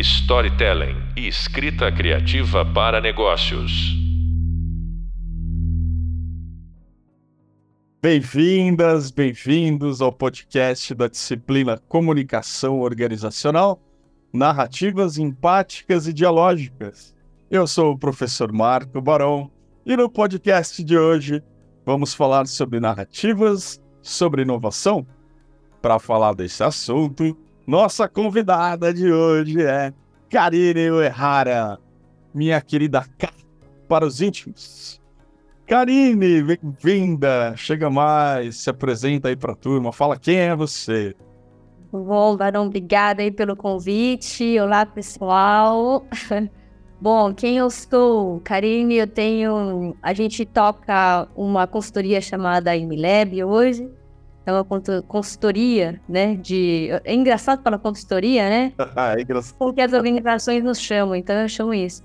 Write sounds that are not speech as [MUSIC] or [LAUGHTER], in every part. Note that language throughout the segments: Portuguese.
storytelling e escrita criativa para negócios. Bem-vindas, bem-vindos ao podcast da disciplina Comunicação Organizacional, Narrativas Empáticas e Dialógicas. Eu sou o professor Marco Barão e no podcast de hoje vamos falar sobre narrativas, sobre inovação. Para falar desse assunto, nossa convidada de hoje é Karine Uehara, minha querida K para os íntimos. Karine, bem-vinda! Chega mais, se apresenta aí para a turma, fala quem é você. Bom, Barão, obrigada aí pelo convite. Olá, pessoal. [LAUGHS] Bom, quem eu sou? Karine, eu tenho. A gente toca uma consultoria chamada Imilab hoje é uma consultoria, né? De... É engraçado falar consultoria, né? [LAUGHS] é engraçado. Porque as organizações nos chamam, então eu chamo isso.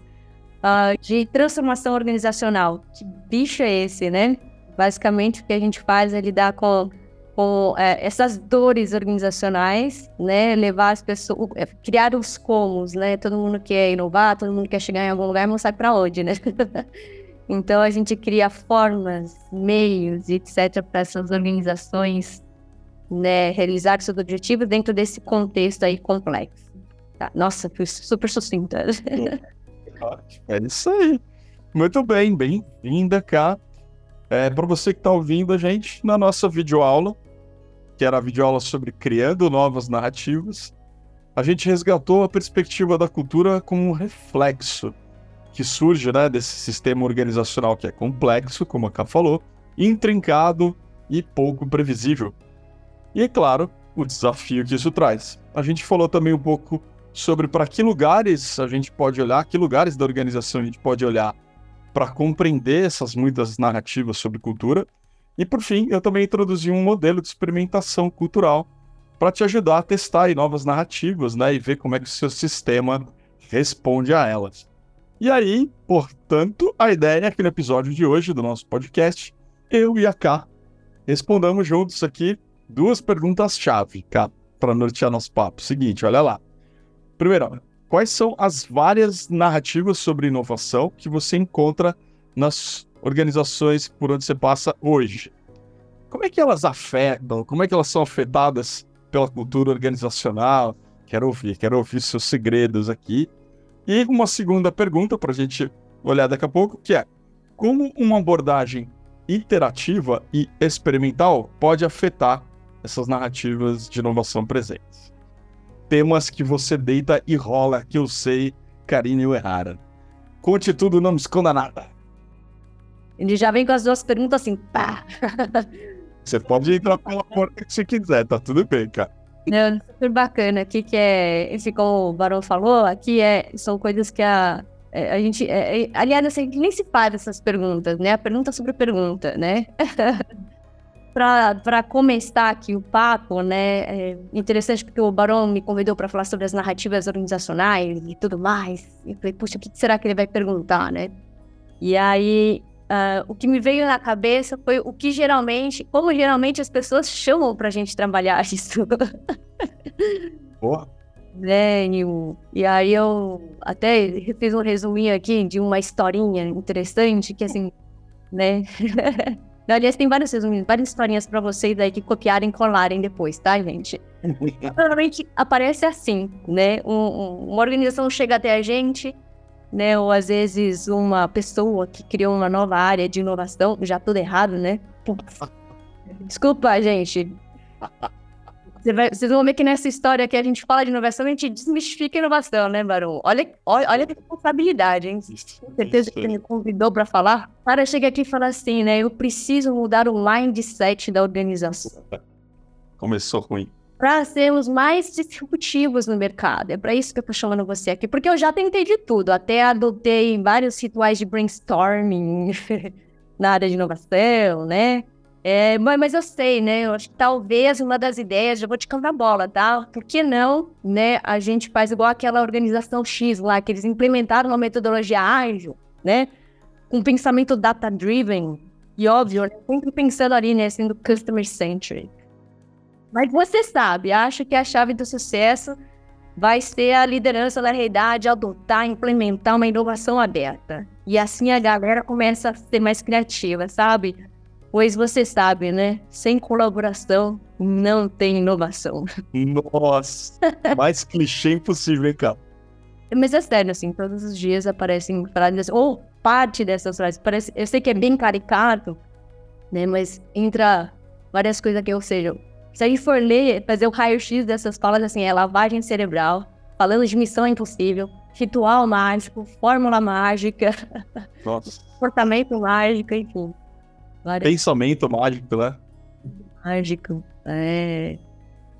Uh, de transformação organizacional. Que bicho é esse, né? Basicamente, o que a gente faz é lidar com, com é, essas dores organizacionais, né? Levar as pessoas, é, criar os comos, né? Todo mundo quer inovar, todo mundo quer chegar em algum lugar, mas não sabe para onde, né? [LAUGHS] Então a gente cria formas, meios, etc., para essas organizações né, realizar seus objetivos dentro desse contexto aí complexo. Tá. Nossa, fui super sucinta. [LAUGHS] É isso aí. Muito bem, bem-vinda cá. É, para você que está ouvindo a gente na nossa videoaula, que era a videoaula sobre criando novas narrativas, a gente resgatou a perspectiva da cultura como um reflexo que surge né, desse sistema organizacional que é complexo, como a Ká falou, intrincado e pouco previsível. E, é claro, o desafio que isso traz. A gente falou também um pouco sobre para que lugares a gente pode olhar, que lugares da organização a gente pode olhar para compreender essas muitas narrativas sobre cultura. E, por fim, eu também introduzi um modelo de experimentação cultural para te ajudar a testar novas narrativas né, e ver como é que o seu sistema responde a elas. E aí, portanto, a ideia é que no episódio de hoje do nosso podcast, eu e a Ká respondamos juntos aqui duas perguntas-chave, Ká, para nortear nosso papo. Seguinte, olha lá. Primeiro, quais são as várias narrativas sobre inovação que você encontra nas organizações por onde você passa hoje? Como é que elas afetam? Como é que elas são afetadas pela cultura organizacional? Quero ouvir, quero ouvir seus segredos aqui. E uma segunda pergunta para a gente olhar daqui a pouco, que é como uma abordagem interativa e experimental pode afetar essas narrativas de inovação presentes. Temas que você deita e rola, que eu sei, Karine Errara. Conte tudo, não me esconda nada. Ele já vem com as duas perguntas assim, pá! Você pode entrar pela porta que você quiser, tá tudo bem, cara. Super bacana. Aqui que é, esse como o Barão falou, aqui é, são coisas que a, é, a gente. É, é, aliás, assim, nem se faz essas perguntas, né? A pergunta sobre pergunta, né? [LAUGHS] para começar aqui o papo, né? É interessante porque o Barão me convidou para falar sobre as narrativas organizacionais e tudo mais. E falei, puxa, o que será que ele vai perguntar, né? E aí Uh, o que me veio na cabeça foi o que geralmente, como geralmente as pessoas chamam pra gente trabalhar [LAUGHS] isso. Porra. Né, e aí eu até fiz um resuminho aqui de uma historinha interessante, que assim, né? [LAUGHS] Aliás, tem vários resuminhos, várias historinhas para vocês aí que copiarem e colarem depois, tá, gente? [LAUGHS] Normalmente aparece assim, né? Um, um, uma organização chega até a gente, né? Ou às vezes uma pessoa que criou uma nova área de inovação, já tudo errado, né? [LAUGHS] Desculpa, gente. Vocês vão ver que nessa história que a gente fala de inovação, a gente desmistifica a inovação, né, Barão? Olha, olha, olha a responsabilidade, hein? Com certeza que me convidou para falar. Para chegar aqui e falar assim, né? Eu preciso mudar o mindset da organização. Começou ruim para sermos mais disruptivos no mercado. É para isso que eu estou chamando você aqui, porque eu já tentei de tudo, até adotei vários rituais de brainstorming [LAUGHS] na área de inovação, né? É, mas eu sei, né? Eu acho que talvez uma das ideias, já vou te cantar a bola, tá? Por que não, né? A gente faz igual aquela organização X lá, que eles implementaram uma metodologia ágil, né? Com pensamento data-driven. E óbvio, né? sempre pensando ali, né? Sendo customer-centric. Mas você sabe, acho que a chave do sucesso vai ser a liderança da realidade adotar, implementar uma inovação aberta. E assim a galera começa a ser mais criativa, sabe? Pois você sabe, né? Sem colaboração não tem inovação. Nossa, [LAUGHS] mais clichê impossível, hein, cara? Mas é sério, assim, todos os dias aparecem frases, ou parte dessas frases. Parece, eu sei que é bem caricato, né? Mas entra várias coisas que, ou seja, se a gente for ler, fazer o raio-x dessas palavras, assim, é lavagem cerebral, falando de missão impossível, ritual mágico, fórmula mágica, [LAUGHS] Nossa. comportamento mágico, enfim. Várias... Pensamento mágico, né? Mágico, é...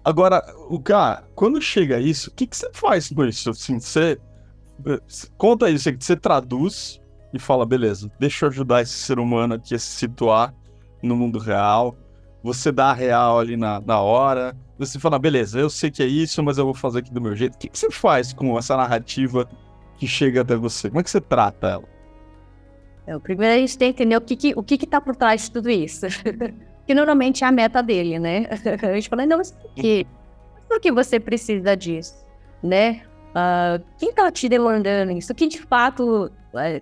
Agora, o cara, quando chega isso, o que, que você faz com isso? Assim, você. Conta aí, você, você traduz e fala, beleza, deixa eu ajudar esse ser humano aqui a se situar no mundo real. Você dá a real ali na, na hora. Você fala, beleza, eu sei que é isso, mas eu vou fazer aqui do meu jeito. O que, que você faz com essa narrativa que chega até você? Como é que você trata ela? É, o primeiro a gente tem que entender o que, que, o que, que tá por trás de tudo isso. [LAUGHS] que normalmente é a meta dele, né? [LAUGHS] A gente fala, não, mas por quê? Por que você precisa disso, né? Uh, quem tá te demandando isso? Que de fato,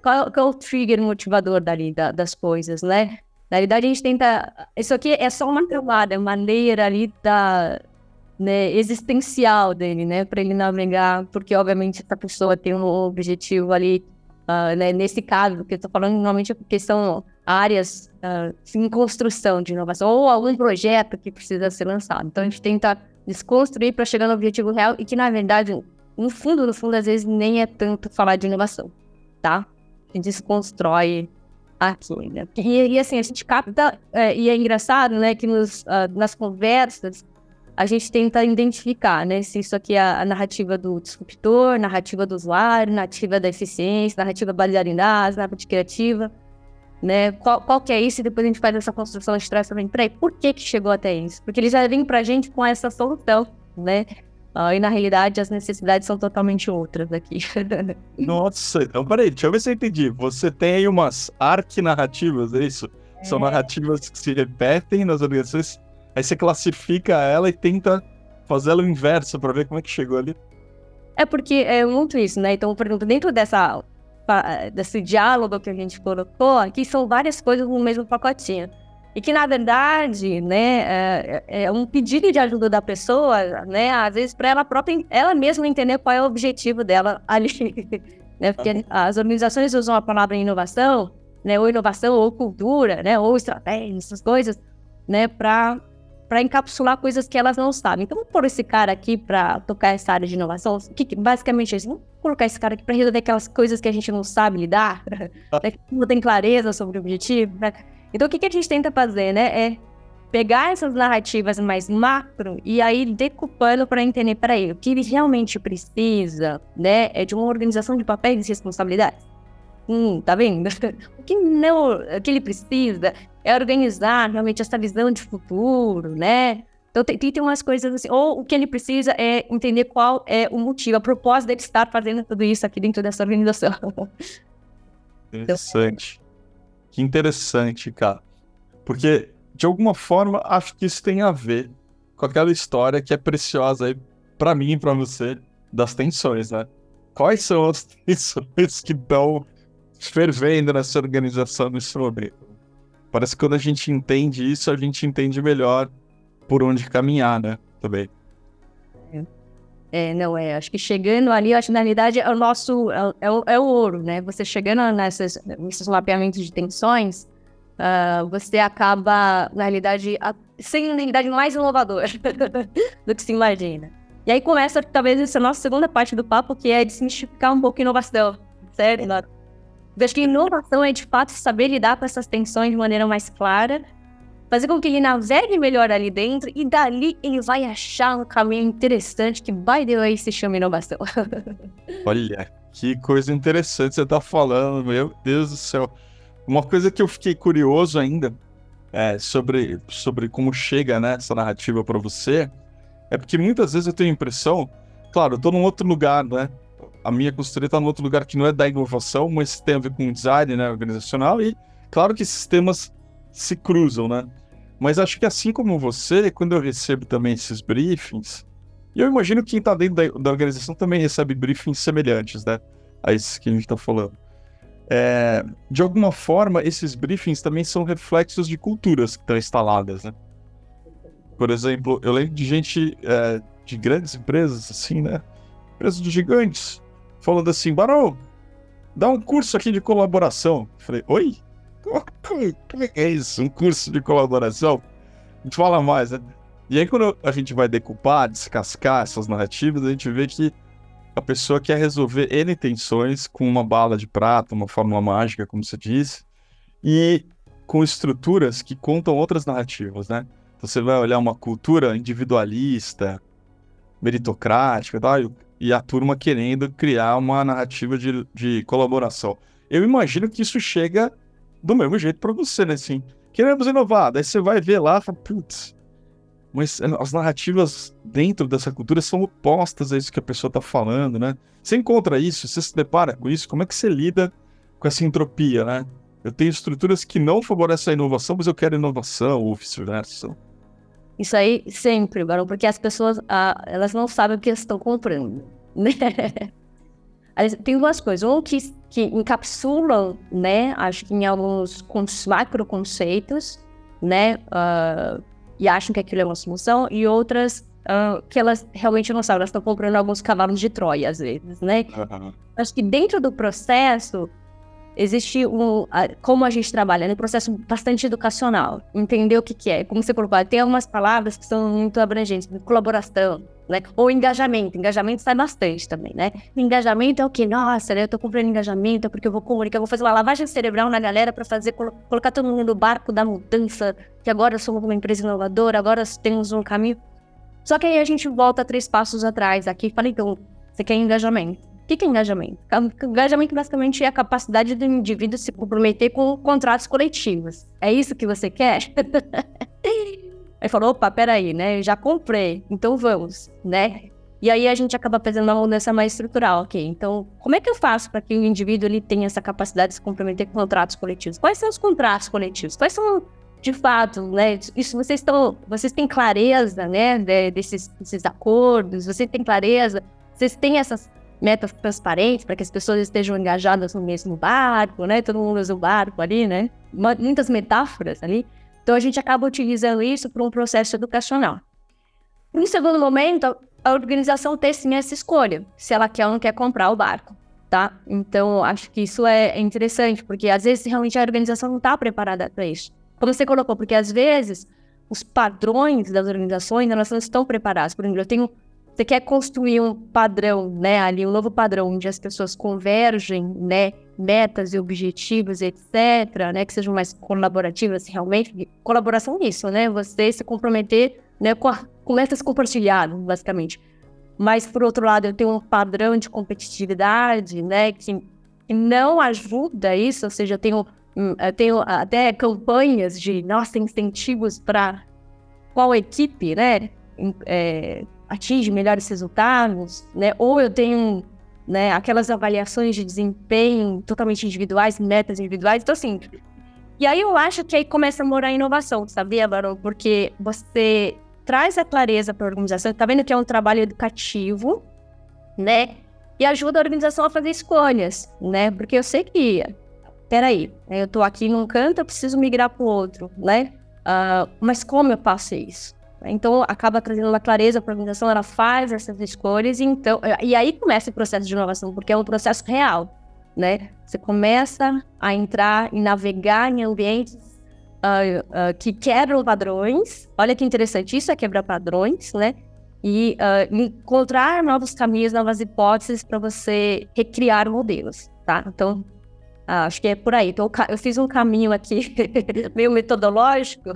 qual, qual é o trigger motivador dali, da, das coisas, né? Na realidade, a gente tenta. Isso aqui é só uma camada, maneira ali da, né, existencial dele, né? Para ele navegar, porque obviamente essa pessoa tem um objetivo ali Uh, né, nesse caso, que eu estou falando normalmente é porque são áreas uh, em construção de inovação, ou algum projeto que precisa ser lançado. Então a gente tenta desconstruir para chegar no objetivo real e que, na verdade, no fundo, no fundo, às vezes nem é tanto falar de inovação, tá? A gente desconstrói aqui, né? E, e assim, a gente capta, é, e é engraçado, né, que nos, uh, nas conversas a gente tenta identificar, né? Se isso aqui é a narrativa do disruptor, narrativa do usuário, narrativa da eficiência, narrativa baseada em dados, narrativa criativa, né? Qual, qual que é isso? E depois a gente faz essa construção de trás também. Peraí, por que que chegou até isso? Porque eles já vêm pra gente com essa solução, né? Uh, e na realidade as necessidades são totalmente outras aqui. [LAUGHS] Nossa, então peraí, deixa eu ver se eu entendi. Você tem aí umas arquinarrativas, é isso? É. São narrativas que se repetem nas organizações Aí você classifica ela e tenta fazer ela o inverso para ver como é que chegou ali. É porque é muito isso, né? Então, por exemplo, dentro dessa, desse diálogo que a gente colocou, aqui são várias coisas no mesmo pacotinho. E que, na verdade, né, é, é um pedido de ajuda da pessoa, né, às vezes para ela própria, ela mesma entender qual é o objetivo dela ali, [LAUGHS] né, porque as organizações usam a palavra inovação, né, ou inovação, ou cultura, né, ou estratégia, essas coisas, né, para para encapsular coisas que elas não sabem. Então, vamos pôr esse cara aqui para tocar essa área de inovação. Que, basicamente, assim, vamos colocar esse cara aqui para resolver aquelas coisas que a gente não sabe lidar, [LAUGHS] né? não tem clareza sobre o objetivo. Né? Então, o que, que a gente tenta fazer, né? É pegar essas narrativas mais macro e aí decupando para entender, peraí, o que ele realmente precisa, né, é de uma organização de papéis e responsabilidades. Hum, tá vendo? [LAUGHS] O que não, o que ele precisa é organizar realmente essa visão de futuro, né? Então tem, tem umas coisas assim, ou o que ele precisa é entender qual é o motivo, a propósito dele estar fazendo tudo isso aqui dentro dessa organização. [LAUGHS] Interessante. Que interessante, cara. Porque, de alguma forma, acho que isso tem a ver com aquela história que é preciosa aí pra mim e pra você, das tensões, né? Quais são as [LAUGHS] tensões que estão fervendo nessa organização nesse momento? Parece que quando a gente entende isso, a gente entende melhor por onde caminhar, né? Também. É, não é. Acho que chegando ali, na realidade é o nosso. É, é, o, é o ouro, né? Você chegando nessas, nesses mapeamentos de tensões, uh, você acaba, na realidade, a, sendo na realidade mais inovador [LAUGHS] do que se imagina. E aí começa, talvez, essa nossa segunda parte do papo, que é desmistificar um pouco a inovação, certo? Eu acho que inovação é de fato saber lidar com essas tensões de maneira mais clara, fazer com que ele navegue melhor ali dentro e dali ele vai achar um caminho interessante que, by the way, se chama inovação. [LAUGHS] Olha, que coisa interessante você tá falando, meu Deus do céu. Uma coisa que eu fiquei curioso ainda é, sobre, sobre como chega né, essa narrativa para você é porque muitas vezes eu tenho a impressão, claro, eu tô num outro lugar, né? a minha consultoria está em outro lugar que não é da inovação, mas tem a ver com design né, organizacional e claro que esses temas se cruzam, né? Mas acho que assim como você, quando eu recebo também esses briefings, E eu imagino que quem está dentro da, da, organização também recebe briefings semelhantes, né? A esses que a gente está falando. É, de alguma forma, esses briefings também são reflexos de culturas que estão instaladas, né? Por exemplo, eu lembro de gente é, de grandes empresas, assim, né? Empresas de gigantes, falando assim, Barão, dá um curso aqui de colaboração. Eu falei, oi? Como [LAUGHS] é isso? Um curso de colaboração? A gente fala mais, né? E aí, quando a gente vai decupar, descascar essas narrativas, a gente vê que a pessoa quer resolver N tensões com uma bala de prata, uma fórmula mágica, como você disse, e com estruturas que contam outras narrativas, né? Então, você vai olhar uma cultura individualista, meritocrática tal, e a turma querendo criar uma narrativa de, de colaboração. Eu imagino que isso chega do mesmo jeito para você, né? Assim, queremos inovar. Daí você vai ver lá fala, putz, mas as narrativas dentro dessa cultura são opostas a isso que a pessoa está falando, né? Você encontra isso, você se depara com isso, como é que você lida com essa entropia, né? Eu tenho estruturas que não favorecem a inovação, mas eu quero inovação, ou vice-versa. Isso aí sempre, Barão, porque as pessoas, ah, elas não sabem o que estão comprando, né? [LAUGHS] Tem duas coisas. Um que, que encapsulam, né? Acho que em alguns macro conceitos, né? Uh, e acham que aquilo é uma solução, e outras uh, que elas realmente não sabem, elas estão comprando alguns cavalos de Troia, às vezes, né? Uhum. Acho que dentro do processo existe um. Como a gente trabalha, né? Um processo bastante educacional. Entender o que, que é. Como você colocou, tem algumas palavras que são muito abrangentes, colaboração, né? Ou engajamento. Engajamento sai bastante também, né? Engajamento é o que? Nossa, né? Eu tô comprando engajamento porque eu vou comunicar, eu vou fazer uma lavagem cerebral na galera para fazer, colocar todo mundo no barco da mudança, que agora somos uma empresa inovadora, agora temos um caminho. Só que aí a gente volta três passos atrás aqui e fala, então, você quer engajamento? O que é engajamento? Engajamento basicamente é a capacidade do indivíduo se comprometer com contratos coletivos. É isso que você quer? [LAUGHS] Aí falou, opa, peraí, né? Eu já comprei, então vamos, né? E aí a gente acaba fazendo uma mudança mais estrutural, ok? Então, como é que eu faço para que o indivíduo ele tenha essa capacidade de se comprometer com contratos coletivos? Quais são os contratos coletivos? Quais são, de fato, né? Isso vocês estão, vocês têm clareza, né? desses, desses acordos? Vocês têm clareza? Vocês têm essas metas transparentes para que as pessoas estejam engajadas no mesmo barco, né? Todo mundo usa o barco ali, né? Muitas metáforas ali. Então a gente acaba utilizando isso para um processo educacional. No segundo momento, a organização tem sim essa escolha, se ela quer ou não quer comprar o barco, tá? Então acho que isso é interessante, porque às vezes realmente a organização não está preparada para isso. Como você colocou, porque às vezes os padrões das organizações elas não estão preparadas. Por exemplo, eu tenho você quer construir um padrão, né, ali um novo padrão onde as pessoas convergem, né, metas e objetivos, etc, né, que sejam mais colaborativas realmente. Colaboração nisso, né, você se comprometer, né, com, a, com metas compartilhadas, basicamente. Mas por outro lado, eu tenho um padrão de competitividade, né, que, que não ajuda isso, ou seja, eu tenho, hum, eu tenho até campanhas de, nossa, incentivos para qual equipe, né, é, atinge melhores resultados, né? Ou eu tenho né, aquelas avaliações de desempenho totalmente individuais, metas individuais. Então, assim. E aí eu acho que aí começa a morar a inovação, sabia, Barão? Porque você traz a clareza para a organização, tá vendo que é um trabalho educativo, né? E ajuda a organização a fazer escolhas, né? Porque eu sei que, peraí, eu tô aqui num canto, eu preciso migrar para o outro, né? Uh, mas como eu faço isso? Então, acaba trazendo uma clareza para a organização, ela faz essas escolhas, e, então, e aí começa o processo de inovação, porque é um processo real, né? Você começa a entrar e navegar em ambientes uh, uh, que quebram padrões, olha que interessante, isso é quebrar padrões, né? E uh, encontrar novos caminhos, novas hipóteses para você recriar modelos, tá? Então, acho que é por aí. Então, eu fiz um caminho aqui [LAUGHS] meio metodológico,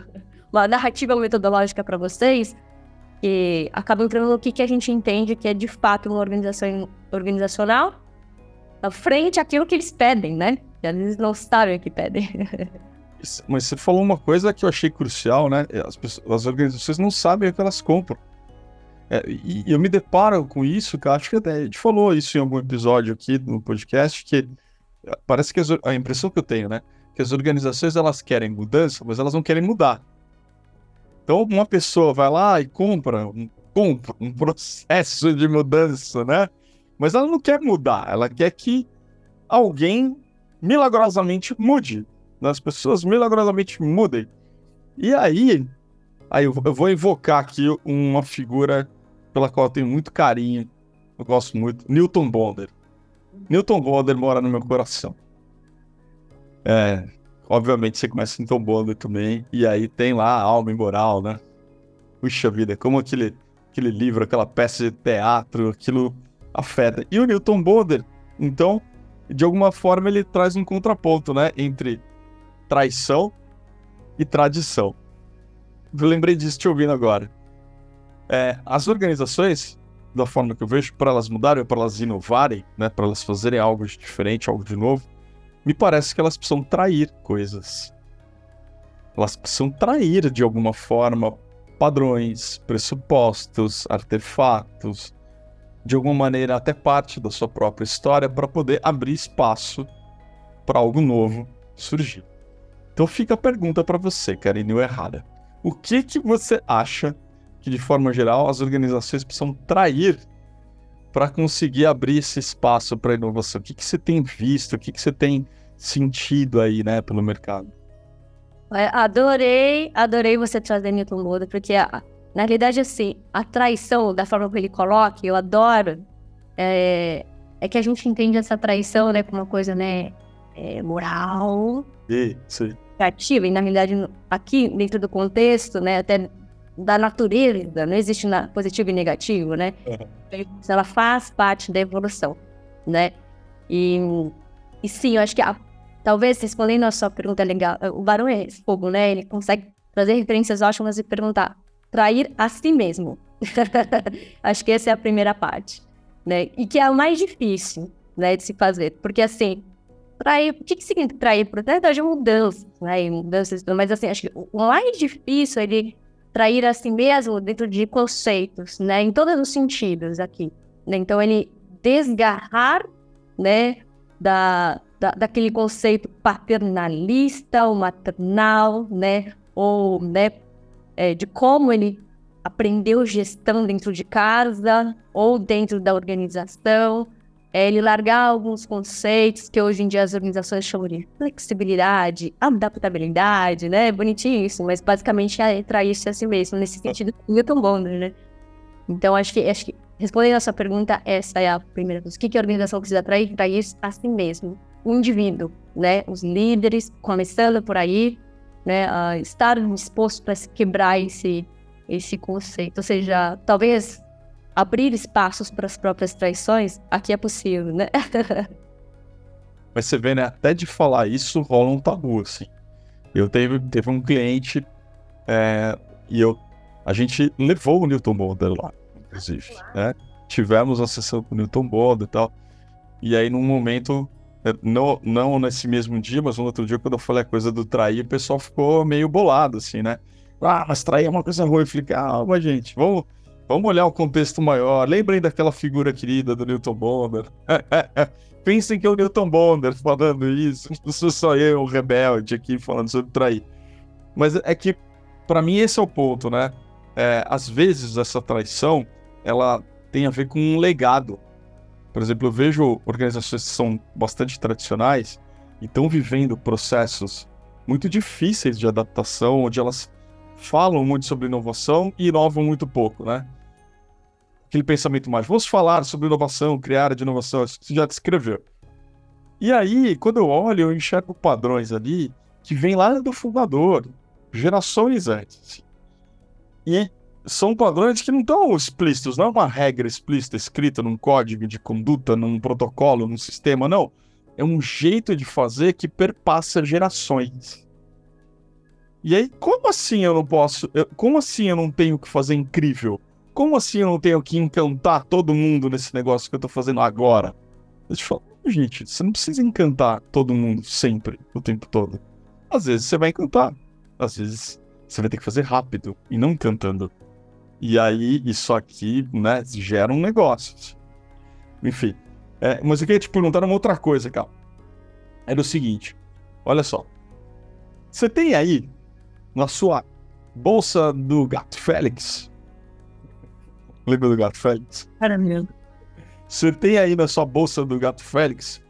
uma narrativa metodológica para vocês que acaba entrando no que, que a gente entende que é de fato uma organização organizacional frente àquilo que eles pedem, né? E às vezes não sabem o que pedem. [LAUGHS] Mas você falou uma coisa que eu achei crucial, né? As, pessoas, as organizações não sabem o que elas compram. É, e eu me deparo com isso, que acho que até a gente falou isso em algum episódio aqui no podcast, que parece que as, a impressão que eu tenho, né? Que as organizações elas querem mudança, mas elas não querem mudar. Então, uma pessoa vai lá e compra um um, processo de mudança, né? Mas ela não quer mudar, ela quer que alguém milagrosamente mude. As pessoas milagrosamente mudem. E aí, aí eu vou invocar aqui uma figura pela qual eu tenho muito carinho, eu gosto muito, Newton Bonder. Newton Bonder mora no meu coração. É, obviamente você Newton Bonder também, e aí tem lá alma imoral, né? Puxa vida, como aquele, aquele livro, aquela peça de teatro, aquilo afeta. E o Newton Bonder, então, de alguma forma ele traz um contraponto, né, entre traição e tradição. Eu lembrei disso te ouvindo agora. É, as organizações, da forma que eu vejo, para elas mudarem, para elas inovarem, né, para elas fazerem algo diferente, algo de novo, me parece que elas precisam trair coisas. Elas precisam trair de alguma forma padrões, pressupostos, artefatos, de alguma maneira até parte da sua própria história para poder abrir espaço para algo novo surgir. Então fica a pergunta para você, Karine Errada. O que que você acha que de forma geral as organizações precisam trair para conseguir abrir esse espaço para inovação? O que que você tem visto? O que que você tem sentido aí, né, pelo mercado? Adorei, adorei você trazer Newton Moda, porque na realidade, assim, a traição, da forma que ele coloca, eu adoro, é, é que a gente entende essa traição, né, como uma coisa, né, é, moral. Sim. Criativa, e na realidade, aqui, dentro do contexto, né, até da natureza, não existe positivo e negativo, né? Uhum. Ela faz parte da evolução, né? E, e sim, eu acho que a, talvez respondendo a sua pergunta legal, o Barão é fogo, né? Ele consegue trazer referências ótimas e perguntar trair a si mesmo. [LAUGHS] Acho que essa é a primeira parte, né? E que é o mais difícil, né, de se fazer, porque assim, trair, o que, que significa trair? Por verdade, mudanças, né, mudanças, mas assim, acho que o mais difícil é ele trair a si mesmo dentro de conceitos, né, em todos os sentidos aqui, né? Então ele desgarrar, né, da, da, daquele conceito paternalista ou maternal, né, ou, né, é, de como ele aprendeu gestão dentro de casa ou dentro da organização, é ele largar alguns conceitos que hoje em dia as organizações chamam de flexibilidade, adaptabilidade, né? Bonitinho isso, mas basicamente é trair-se a si mesmo, nesse sentido, Newton Bonder, né? Então, acho que, acho que, respondendo a sua pergunta, essa é a primeira coisa. O que, que a organização precisa trair? Trair a si mesmo, o indivíduo, né? Os líderes, começando por aí, né, a estar disposto para quebrar esse, esse conceito. Ou seja, talvez abrir espaços para as próprias traições, aqui é possível, né? [LAUGHS] Mas você vê, né, até de falar isso rola um tabu, assim. Eu teve, teve um cliente é, e eu, a gente levou o Newton Bonder lá, inclusive, né? Tivemos a sessão com o Newton Bonder e tal. E aí, num momento, não, não nesse mesmo dia, mas no outro dia, quando eu falei a coisa do trair, o pessoal ficou meio bolado, assim, né? Ah, mas trair é uma coisa ruim. Eu falei, calma, gente, vamos, vamos olhar o contexto maior. Lembrem daquela figura querida do Newton Bonder. [LAUGHS] Pensem que é o Newton Bonder falando isso. Não sou só eu, o rebelde, aqui falando sobre trair. Mas é que, para mim, esse é o ponto, né? É, às vezes, essa traição, ela tem a ver com um legado. Por exemplo, eu vejo organizações que são bastante tradicionais e estão vivendo processos muito difíceis de adaptação, onde elas falam muito sobre inovação e inovam muito pouco, né? Aquele pensamento mais, vamos falar sobre inovação, criar de inovação, isso você já descreveu. E aí, quando eu olho, eu enxergo padrões ali que vêm lá do fundador, gerações antes. E são padrões que não estão explícitos, não é uma regra explícita escrita num código de conduta, num protocolo, num sistema, não. É um jeito de fazer que perpassa gerações. E aí, como assim eu não posso? Eu, como assim eu não tenho que fazer incrível? Como assim eu não tenho que encantar todo mundo nesse negócio que eu tô fazendo agora? Eu te falo, gente, você não precisa encantar todo mundo sempre, o tempo todo. Às vezes você vai encantar, às vezes você vai ter que fazer rápido e não cantando. E aí, isso aqui, né, gera um negócio. Enfim. É, mas eu queria te perguntar uma outra coisa, cara. Era o seguinte: olha só. Você tem aí, na sua bolsa do Gato Félix, Lembra do Gato Félix? Caramba. Você tem aí na sua bolsa do Gato Félix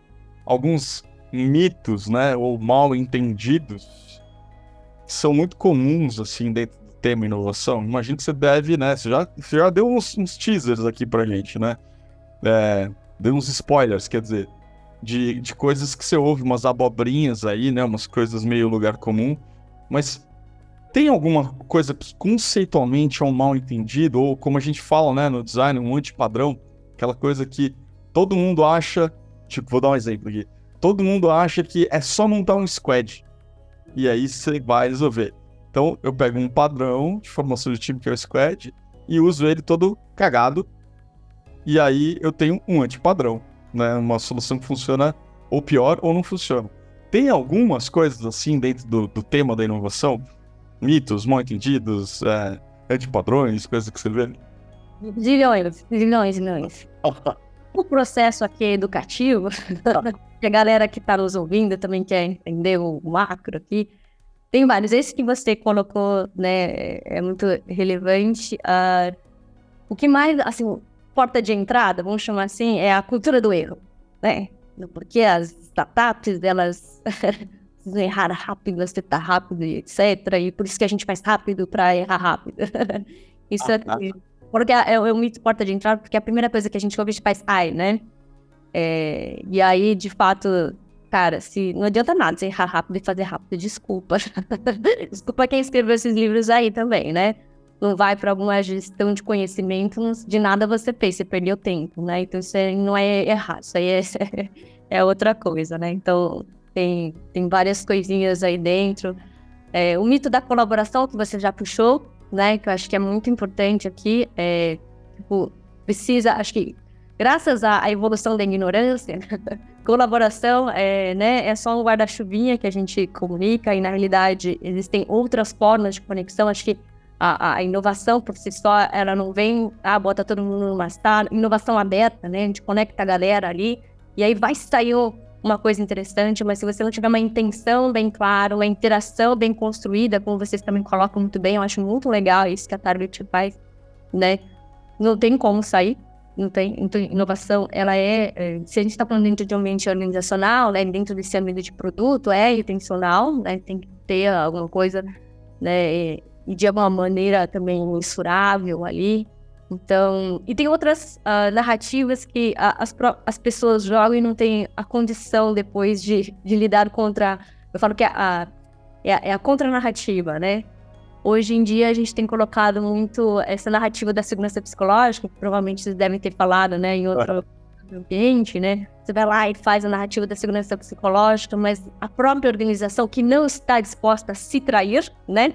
alguns mitos, né, ou mal entendidos que são muito comuns assim dentro tema inovação. Imagino que você deve, né, você já, você já deu uns, uns teasers aqui pra gente, né? É, deu uns spoilers, quer dizer, de, de coisas que você ouve, umas abobrinhas aí, né, umas coisas meio lugar comum, mas tem alguma coisa que conceitualmente é um mal entendido, ou como a gente fala né, no design, um antipadrão, aquela coisa que todo mundo acha, tipo, vou dar um exemplo aqui, todo mundo acha que é só montar um squad, e aí você vai resolver. Então eu pego um padrão de formação de time que é o squad, e uso ele todo cagado, e aí eu tenho um antipadrão, né, uma solução que funciona ou pior ou não funciona. Tem algumas coisas assim dentro do, do tema da inovação? Mitos mal entendidos, é, antipadrões, coisas que você vê? Zilhões, zilhões, zilhões. o processo aqui é educativo, que [LAUGHS] a galera que está nos ouvindo também quer entender o macro aqui, tem vários. Esse que você colocou, né, é muito relevante. Uh, o que mais, assim, porta de entrada, vamos chamar assim, é a cultura do erro, né? Porque as startups, elas [LAUGHS] errar rápido, acertar rápido, etc. E por isso que a gente faz rápido para errar rápido. [LAUGHS] isso é é. Porque é, é um mito porta de entrada, porque a primeira coisa que a gente ouve é faz ai, né? É, e aí, de fato, cara, se não adianta nada você errar rápido e fazer rápido, desculpa. [LAUGHS] desculpa quem escreveu esses livros aí também, né? Não vai para alguma gestão de conhecimento, de nada você fez, você perdeu tempo, né? Então isso não é errar, isso aí é, [LAUGHS] é outra coisa, né? Então, tem, tem várias coisinhas aí dentro. É, o mito da colaboração que você já puxou, né? Que eu acho que é muito importante aqui. É, tipo, precisa, acho que graças à, evolução da ignorância, [LAUGHS] colaboração é, né, é só um guarda-chuvinha que a gente comunica e na realidade existem outras formas de conexão. Acho que a, a, inovação por si só, ela não vem, ah, bota todo mundo numa sala, inovação aberta, né? A gente conecta a galera ali e aí vai sair uma coisa interessante, mas se você não tiver uma intenção bem clara, uma interação bem construída, como vocês também colocam muito bem, eu acho muito legal isso que a Target faz, né? Não tem como sair, tem. Então, inovação, ela é, é se a gente está falando dentro de um ambiente organizacional, né, dentro desse ambiente de produto, é intencional, né, tem que ter alguma coisa, né, e de alguma maneira também mensurável ali, então, e tem outras uh, narrativas que a, as, as pessoas jogam e não têm a condição depois de, de lidar contra. Eu falo que é a, é a, é a contranarrativa, né? Hoje em dia a gente tem colocado muito essa narrativa da segurança psicológica, que provavelmente vocês devem ter falado, né, em outro ambiente, né? Você vai lá e faz a narrativa da segurança psicológica, mas a própria organização que não está disposta a se trair, né?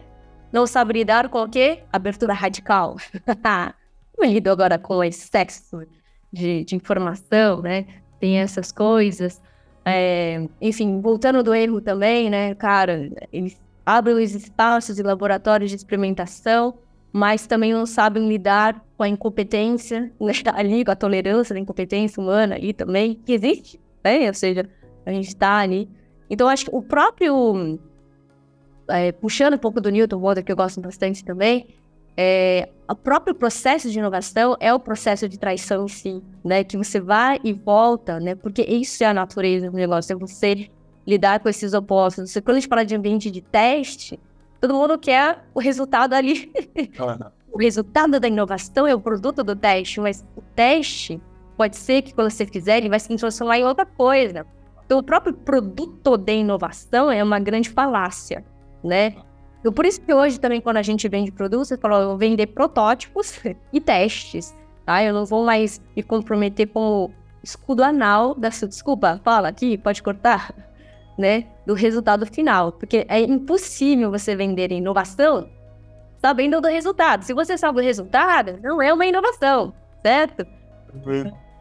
Não sabe lidar com o quê? Abertura radical. [LAUGHS] lido agora com excesso de, de informação, né? Tem essas coisas. É, enfim, voltando do erro também, né, cara, eles abrem os espaços e laboratórios de experimentação, mas também não sabem lidar com a incompetência, [LAUGHS] né, ali, com a tolerância da incompetência humana ali também, que existe, né? Ou seja, a gente está ali. Então, acho que o próprio. É, puxando um pouco do Newton Water, que eu gosto bastante também, é, o próprio processo de inovação é o processo de traição em si, né? Que você vai e volta, né? Porque isso é a natureza do negócio, é você lidar com esses opostos. Quando a gente fala de ambiente de teste, todo mundo quer o resultado ali. [LAUGHS] o resultado da inovação é o produto do teste, mas o teste pode ser que quando você fizer, ele vai se transformar em outra coisa. Então, o próprio produto de inovação é uma grande falácia, né? Então, por isso que hoje também, quando a gente vende produtos, você fala, eu vou vender protótipos [LAUGHS] e testes, tá? Eu não vou mais me comprometer com o escudo anal da sua... Desculpa, fala aqui, pode cortar, né? Do resultado final. Porque é impossível você vender inovação sabendo do resultado. Se você sabe o resultado, não é uma inovação, certo?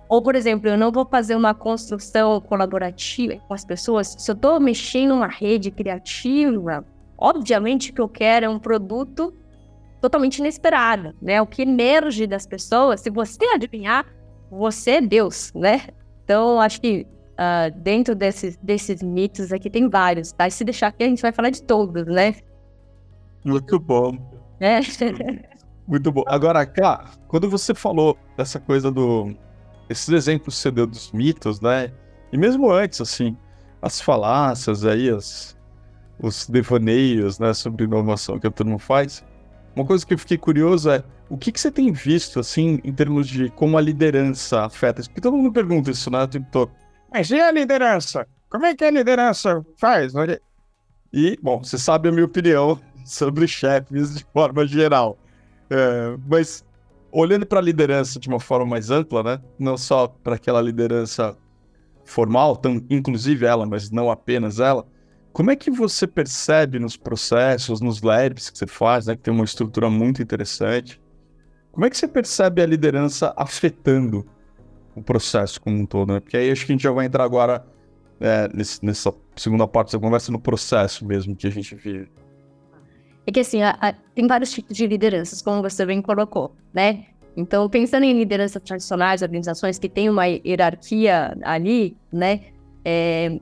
Ou, por exemplo, eu não vou fazer uma construção colaborativa com as pessoas se eu estou mexendo numa rede criativa Obviamente que eu quero é um produto totalmente inesperado, né? O que emerge das pessoas, se você adivinhar, você é Deus, né? Então, acho que uh, dentro desses, desses mitos aqui tem vários, tá? E se deixar aqui, a gente vai falar de todos, né? Muito bom. É. [LAUGHS] Muito bom. Agora, cá, quando você falou dessa coisa do. Esses exemplos que você deu dos mitos, né? E mesmo antes, assim, as falácias aí, as, os devaneios, né, sobre inovação que a turma faz. Uma coisa que eu fiquei curioso é o que, que você tem visto, assim, em termos de como a liderança afeta? Porque todo mundo pergunta isso, né, o tempo todo. Mas e a liderança? Como é que a liderança faz? E, bom, você sabe a minha opinião [LAUGHS] sobre chefes de forma geral. É, mas olhando para a liderança de uma forma mais ampla, né? Não só para aquela liderança formal, tão, inclusive ela, mas não apenas ela. Como é que você percebe nos processos, nos labs que você faz, né, que tem uma estrutura muito interessante? Como é que você percebe a liderança afetando o processo como um todo? Né? Porque aí acho que a gente já vai entrar agora é, nesse, nessa segunda parte da conversa no processo mesmo que a gente vive. É que assim, a, a, tem vários tipos de lideranças, como você bem colocou, né? Então, pensando em lideranças tradicionais, organizações que têm uma hierarquia ali, né? É,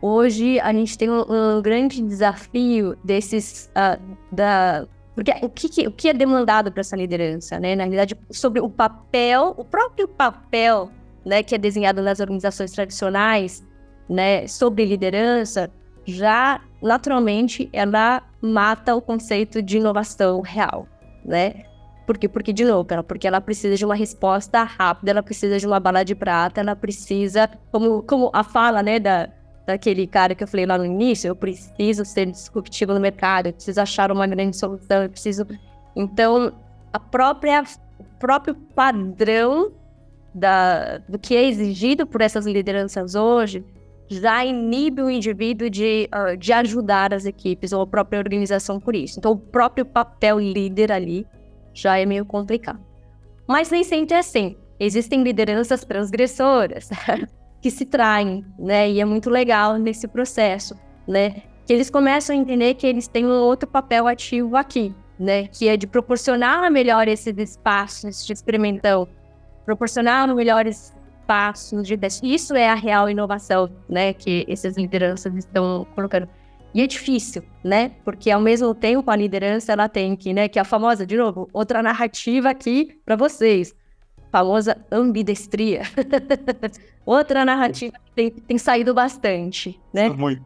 hoje a gente tem um, um grande desafio desses uh, da porque o que, o que é demandado para essa liderança, né? Na realidade, sobre o papel, o próprio papel, né, que é desenhado nas organizações tradicionais, né, sobre liderança, já naturalmente ela mata o conceito de inovação real, né? Por quê? Porque, de novo, ela, porque ela precisa de uma resposta rápida, ela precisa de uma bala de prata, ela precisa, como, como a fala, né, da, daquele cara que eu falei lá no início, eu preciso ser disruptivo no mercado, eu preciso achar uma grande solução, eu preciso. Então, a própria, o próprio padrão da, do que é exigido por essas lideranças hoje já inibe o indivíduo de, uh, de ajudar as equipes ou a própria organização por isso. Então, o próprio papel líder ali já é meio complicado. Mas nem sempre é assim. Existem lideranças transgressoras. [LAUGHS] que se traem, né? E é muito legal nesse processo, né? Que eles começam a entender que eles têm um outro papel ativo aqui, né? Que é de proporcionar melhor esses espaços de experimentão, proporcionar melhores espaços de teste. Isso é a real inovação, né? Que essas lideranças estão colocando. E é difícil, né? Porque ao mesmo tempo a liderança ela tem que, né? Que é a famosa, de novo, outra narrativa aqui para vocês famosa ambidestria. [LAUGHS] Outra narrativa que tem, tem saído bastante, né? Muito.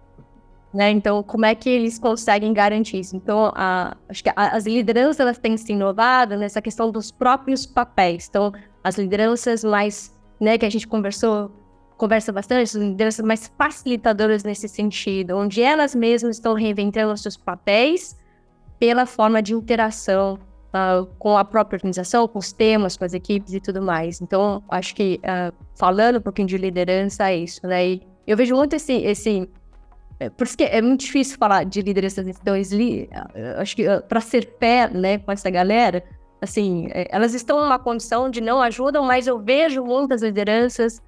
Né? Então, como é que eles conseguem garantir isso? Então, a, acho que a, as lideranças elas têm se inovado nessa questão dos próprios papéis. Então, as lideranças mais, né, que a gente conversou, conversa bastante, as lideranças mais facilitadoras nesse sentido, onde elas mesmas estão reinventando os seus papéis pela forma de interação uh, com a própria organização, com os temas, com as equipes e tudo mais. Então, acho que uh, falando um pouquinho de liderança é isso, né? E eu vejo muito esse, esse é, por isso que é muito difícil falar de lideranças então acho que para ser pé, né, com essa galera, assim, é, elas estão numa condição de não ajudam, mas eu vejo muitas lideranças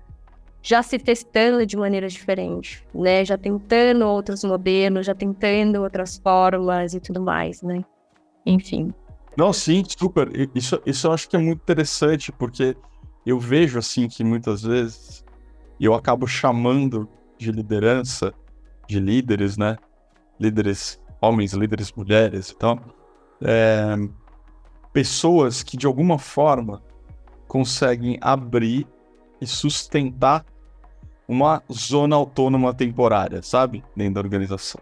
já se testando de maneira diferente, né, já tentando outros modelos, já tentando outras formas e tudo mais, né, enfim. Não, sim, super. Isso, isso eu acho que é muito interessante, porque eu vejo, assim, que muitas vezes eu acabo chamando de liderança, de líderes, né? Líderes homens, líderes mulheres e então, tal. É, pessoas que, de alguma forma, conseguem abrir e sustentar uma zona autônoma temporária, sabe? Dentro da organização.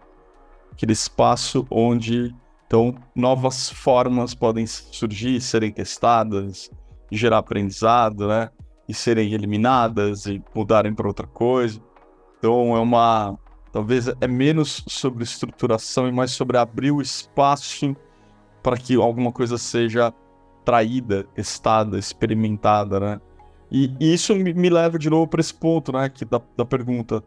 Aquele espaço onde então, novas formas podem surgir, serem testadas, gerar aprendizado, né? E serem eliminadas e mudarem para outra coisa. Então, é uma. Talvez é menos sobre estruturação e mais sobre abrir o espaço para que alguma coisa seja traída, testada, experimentada, né? E, e isso me, leva de novo para esse ponto, né? Que da, da pergunta,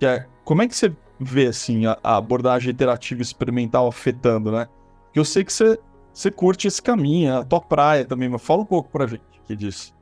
que é como é que você vê assim a, a abordagem iterativa experimental afetando, né? Que eu sei que você, você curte esse caminho, é a tua praia também, mas fala um pouco pra gente aqui disso.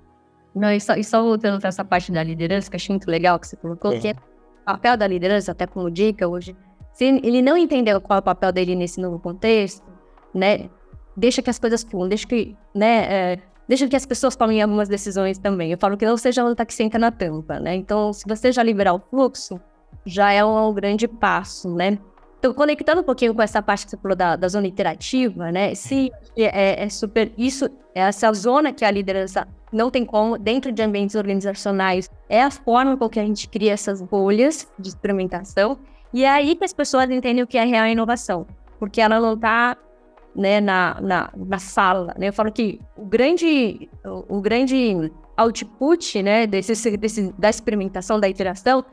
Não, e só, e só voltando para essa parte da liderança, que eu achei muito legal que você colocou, uhum. que é o papel da liderança, até como dica hoje, se ele não entendeu qual é o papel dele nesse novo contexto, né, deixa que as coisas fluam, deixa que, né, é, deixa que as pessoas tomem algumas decisões também. Eu falo que não seja um que senta na tampa, né, então se você já liberar o fluxo, já é um, um grande passo, né, Então, conectando um pouquinho com essa parte que você falou da, da zona interativa, né? Sim, é, é, super. Isso, é essa zona que a liderança não tem como, dentro de ambientes organizacionais, é a forma com que a gente cria essas bolhas de experimentação. E é aí que as pessoas entendem o que é real inovação. Porque ela não está né, na, na, na, sala. Né? Eu falo que o grande, o, o grande output né, desse, desse, da experimentação, da interação,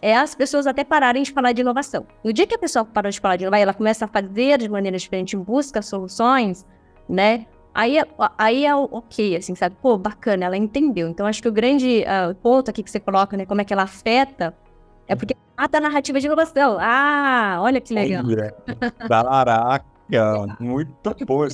é as pessoas até pararem de falar de inovação. No dia que a pessoa parou de falar de inovação, ela começa a fazer de maneira diferente, busca soluções, né? Aí, aí é ok, assim, sabe? Pô, bacana, ela entendeu. Então, acho que o grande uh, ponto aqui que você coloca, né? Como é que ela afeta, é porque mata a narrativa de inovação. Ah, olha que legal. Caraca, muito bom.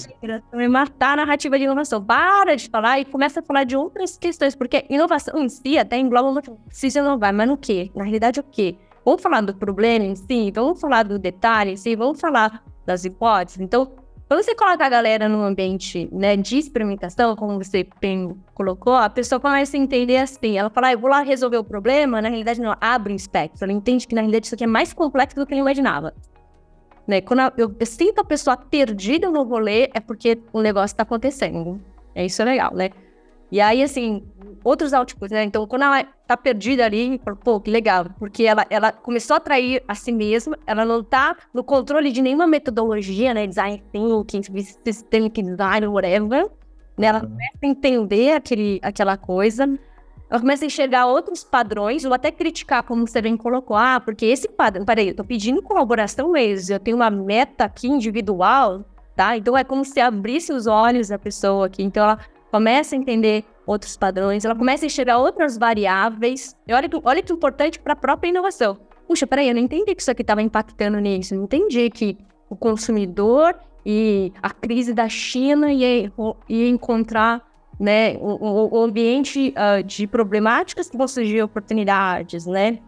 É matar a narrativa de inovação. Para de falar e começa a falar de outras questões, porque inovação em si até engloba muito. Se inovar, mas no quê? Na realidade, o quê? Vamos falar do problema em si, vamos falar do detalhe em si, vamos falar das hipóteses. Então, quando você coloca a galera num ambiente né, de experimentação, como você bem colocou, a pessoa começa a entender assim. Ela fala, ah, eu vou lá resolver o problema. Na realidade, não, abre o espectro. Ela entende que, na realidade, isso aqui é mais complexo do que ela imaginava. Né? Quando eu, eu sinto a pessoa perdida no rolê, é porque o negócio está acontecendo. É isso é legal, né? E aí, assim, outros outputs, né? Então, quando ela tá perdida ali, pô, que legal, porque ela, ela começou a atrair a si mesma, ela não tá no controle de nenhuma metodologia, né? Design thinking, systemic design, whatever. Né? Ela começa a entender aquele, aquela coisa, ela começa a enxergar outros padrões, ou até criticar, como você bem colocou. Ah, porque esse padrão. Peraí, eu tô pedindo colaboração mesmo, eu tenho uma meta aqui individual, tá? Então é como se abrisse os olhos da pessoa aqui. Então ela começa a entender outros padrões, ela começa a enxergar outras variáveis. E olha que, olha que importante para a própria inovação. Puxa, peraí, eu não entendi que isso aqui estava impactando nisso. Eu não entendi que o consumidor e a crise da China ia encontrar né, o, ambiente uh, de problemáticas que vão surgir oportunidades, né?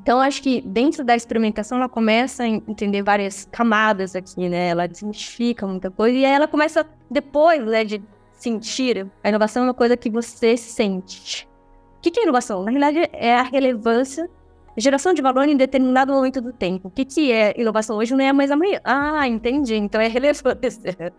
Então, acho que dentro da experimentação, ela começa a entender várias camadas aqui, né? Ela desmistifica muita coisa e aí ela começa, depois né, de sentir, a inovação é uma coisa que você sente. O que é inovação? Na realidade, é a relevância, geração de valor em determinado momento do tempo. O que é inovação hoje não é mais amanhã. Ah, entendi. Então é relevância.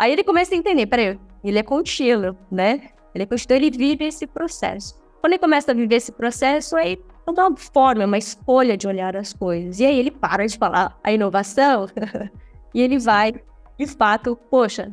Aí ele começa a entender, peraí, ele é contínuo, né? Ele é contínuo, ele vive esse processo. Quando ele começa a viver esse processo, aí é uma forma, uma escolha de olhar as coisas. E aí ele para de falar a inovação [LAUGHS] e ele vai, de fato, poxa,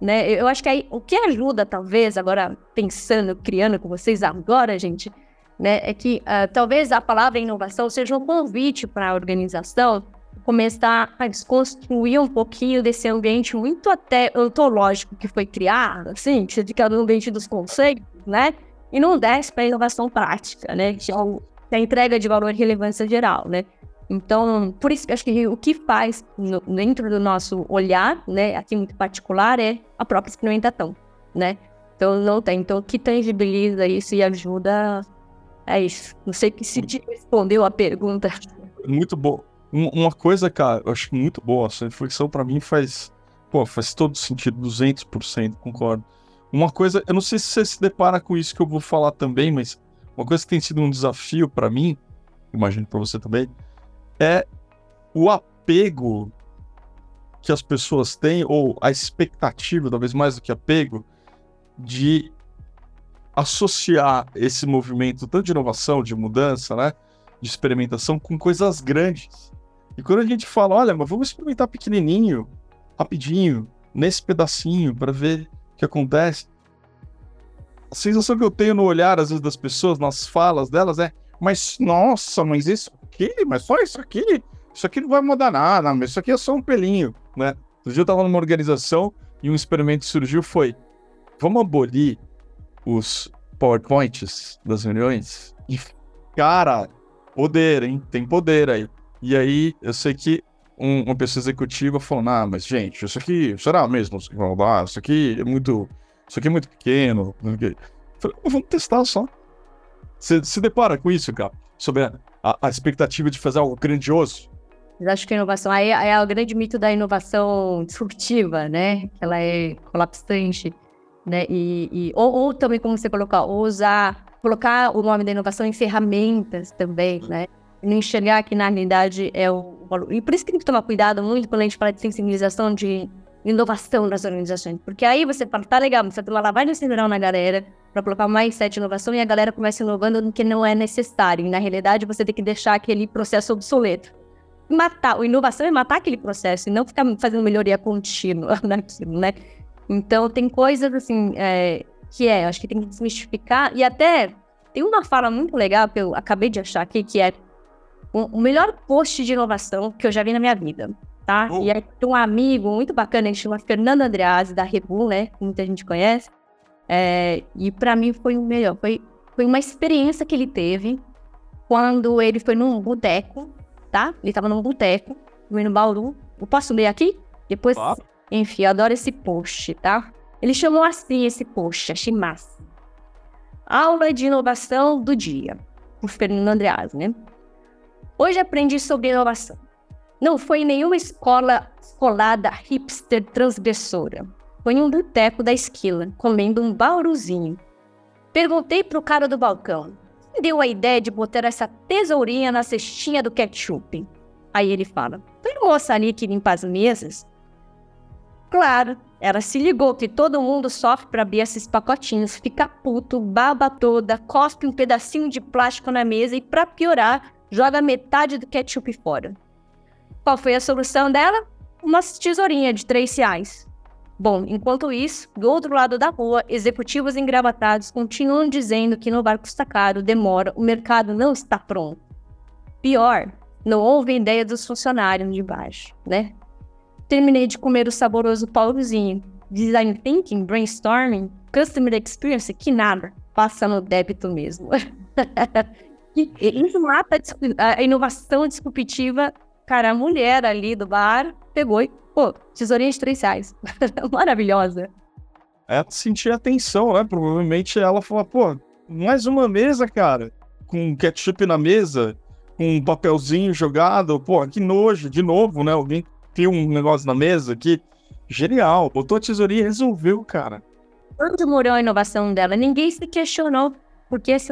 né? Eu acho que aí o que ajuda, talvez, agora pensando, criando com vocês agora, gente, né, é que uh, talvez a palavra inovação seja um convite para a organização começar a desconstruir um pouquinho desse ambiente muito até ontológico que foi criado, assim, que você fica no ambiente dos conceitos, né? E não desce para a inovação prática, né? Que é a entrega de valor e relevância geral, né? Então, por isso, acho que o que faz no, dentro do nosso olhar, né, aqui muito particular, é a própria experimentação, né? Então, não tem. Então, o que tangibiliza isso e ajuda é isso. Não sei se te respondeu a pergunta. Muito bom. Uma coisa, cara, eu acho muito boa, essa reflexão para mim faz, pô, faz todo sentido, 200%, concordo. Uma coisa, eu não sei se você se depara com isso que eu vou falar também, mas uma coisa que tem sido um desafio para mim, imagino para você também, é o apego que as pessoas têm, ou a expectativa, talvez mais do que apego, de associar esse movimento tanto de inovação, de mudança, né, de experimentação com coisas grandes. E quando a gente fala, olha, mas vamos experimentar pequenininho, rapidinho, nesse pedacinho, para ver o que acontece. A sensação que eu tenho no olhar, às vezes, das pessoas, nas falas delas, é: mas nossa, mas isso aqui, mas só isso aqui, isso aqui não vai mudar nada, mas isso aqui é só um pelinho, né? Outro dia eu estava numa organização e um experimento surgiu foi: vamos abolir os PowerPoints das reuniões? E, cara, poder, hein? Tem poder aí. E aí, eu sei que um, uma pessoa executiva falou, ah, mas gente, isso aqui, será mesmo vai Isso aqui é muito, isso aqui é muito pequeno. Eu falei, vamos testar só. Você se depara com isso, cara? Sobre a, a, expectativa de fazer algo grandioso? Eu acho que a inovação aí é o grande mito da inovação disruptiva, né? Que ela é colapsante, né? E, e ou, ou, também, como você colocar, usar, colocar o nome da inovação em ferramentas também, né? Não enxergar que na realidade é o valor. E por isso que tem que tomar cuidado muito quando a gente fala de sensibilização de inovação nas organizações. Porque aí você fala, tá legal, você tem uma lavagem cerebral na galera para colocar mais sete inovação e a galera começa inovando no que não é necessário. E na realidade você tem que deixar aquele processo obsoleto. Matar, a inovação é matar aquele processo e não ficar fazendo melhoria contínua [LAUGHS] naquilo, né? Então tem coisas assim, é, que é, acho que tem que desmistificar e até tem uma fala muito legal que eu acabei de achar aqui, que é o, melhor post de inovação que eu já vi na minha vida tá? Oh. E aí um amigo muito bacana, ele chama Fernando Andreazzi, da Rebu, né? Que muita gente conhece. É, e para mim foi o melhor. Foi, foi uma experiência que ele teve quando ele foi num boteco, tá? Ele tava num boteco, no Bauru. Eu posso ler aqui? Depois, enfim, eu adoro esse post, tá? Ele chamou assim esse post, achei massa. Aula de inovação do dia, por Fernando Andreazzi, né? Hoje aprendi sobre inovação. Não foi nenhuma escola escolada hipster transgressora. Foi um boteco da esquila, comendo um bauruzinho. Perguntei pro cara do balcão. Me deu a ideia de botar essa tesourinha na cestinha do ketchup. Aí ele fala: Tem moça ali que limpa as mesas? Claro, ela se ligou que todo mundo sofre para abrir esses pacotinhos, fica puto, baba toda, cospe um pedacinho de plástico na mesa e, para piorar, joga metade do ketchup fora. Qual foi a solução dela? Uma tesourinha de três reais. Bom, enquanto isso, do outro lado da rua, executivos engravatados continuam dizendo que inovar custa caro, demora, o mercado não está pronto. Pior, não houve ideia dos funcionários de baixo, né? Terminei de comer o saboroso paulozinho. Design thinking, brainstorming, customer experience, que nada. Passa no débito mesmo. [LAUGHS] Isso mata a inovação disruptiva Cara, a mulher ali do bar pegou e, pô, tesourinha de três reais. [LAUGHS] Maravilhosa. Ela sentia atenção, né? Provavelmente ela falou, pô, mais uma mesa, cara, com ketchup na mesa, com um papelzinho jogado, pô, que nojo, de novo, né? Alguém tem um negócio na mesa aqui. Genial, botou a tesourinha e resolveu, cara. Onde morou a inovação dela? Ninguém se questionou, porque esse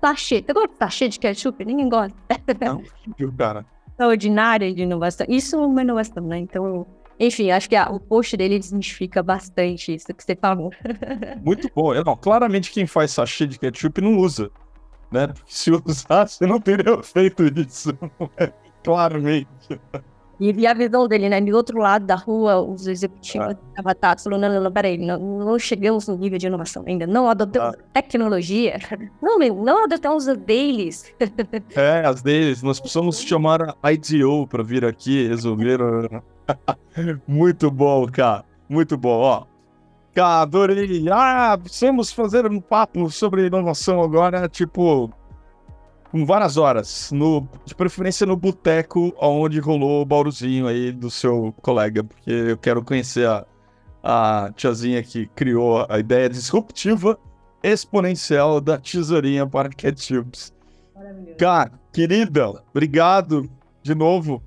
sachê, você gosta de sachê de ketchup? Ninguém gosta. Não, viu, cara extraordinária de inovação. Isso é uma inovação, né? Então, enfim, acho que o post dele desmistifica bastante isso que você falou. [LAUGHS] Muito bom. É, não, claramente quem faz sachê de ketchup não usa. Né? Porque se usasse, não teria [LAUGHS] feito isso. claramente. E, e, a visão dele, né? Do outro lado da rua, os executivos ah. avatados falando, não, não, não, peraí, não, não chegamos no nível de inovação ainda. Não adotamos ah. tecnologia. Não, não adotamos os deles. é, as deles. Nós precisamos chamar a IDO para vir aqui resolver. [LAUGHS] Muito bom, cara. Muito bom, ó. Cara, adorei. Ah, precisamos fazer um papo sobre inovação agora, tipo, com várias horas, no, de preferência no boteco onde rolou o bauruzinho aí do seu colega, porque eu quero conhecer a, a tiazinha que criou a ideia disruptiva exponencial da tesourinha para ketchups. Cara, querida, obrigado de novo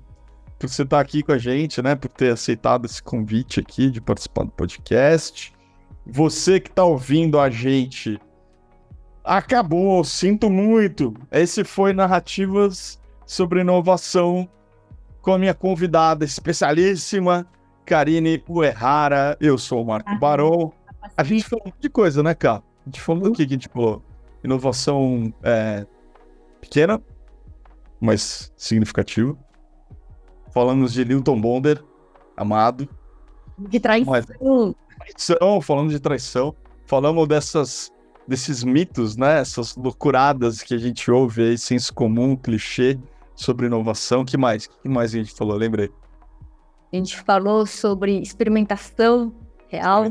por você estar aqui com a gente, né? Por ter aceitado esse convite aqui de participar do podcast. Você que está ouvindo a gente Acabou, sinto muito. Esse foi Narrativas sobre Inovação com a minha convidada especialíssima, Karine Uerrara. Eu sou o Marco ah, Barol. A gente falou de coisa, né, cara? A gente falou do que falou? Inovação é, pequena, mas significativa. Falamos de Newton Bonder, amado. De traição. Mas, traição, falando de traição. Falamos dessas desses mitos, né? Essas loucuradas que a gente ouve aí, senso comum, clichê sobre inovação. que mais? que mais a gente falou? Lembrei. A gente falou sobre experimentação real.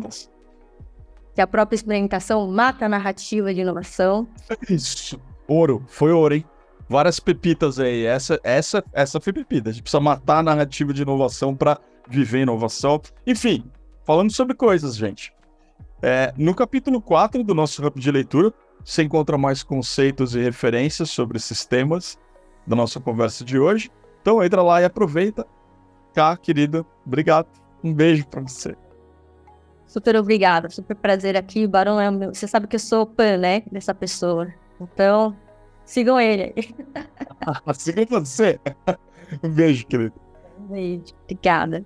Que a própria experimentação mata a narrativa de inovação. Isso. Ouro. Foi ouro, hein? Várias pepitas aí. Essa, essa, essa foi pepita. A gente precisa matar a narrativa de inovação para viver inovação. Enfim, falando sobre coisas, gente. É, no capítulo 4 do nosso hub de leitura, você encontra mais conceitos e referências sobre esses temas da nossa conversa de hoje. Então entra lá e aproveita. Cá, querida, obrigado. Um beijo para você. Super obrigada, super prazer aqui. O Barão é meu... Você sabe que eu sou fã, né, dessa pessoa. Então, sigam ele. [LAUGHS] Siga você. [LAUGHS] Um beijo, querido. Um beijo. Obrigada.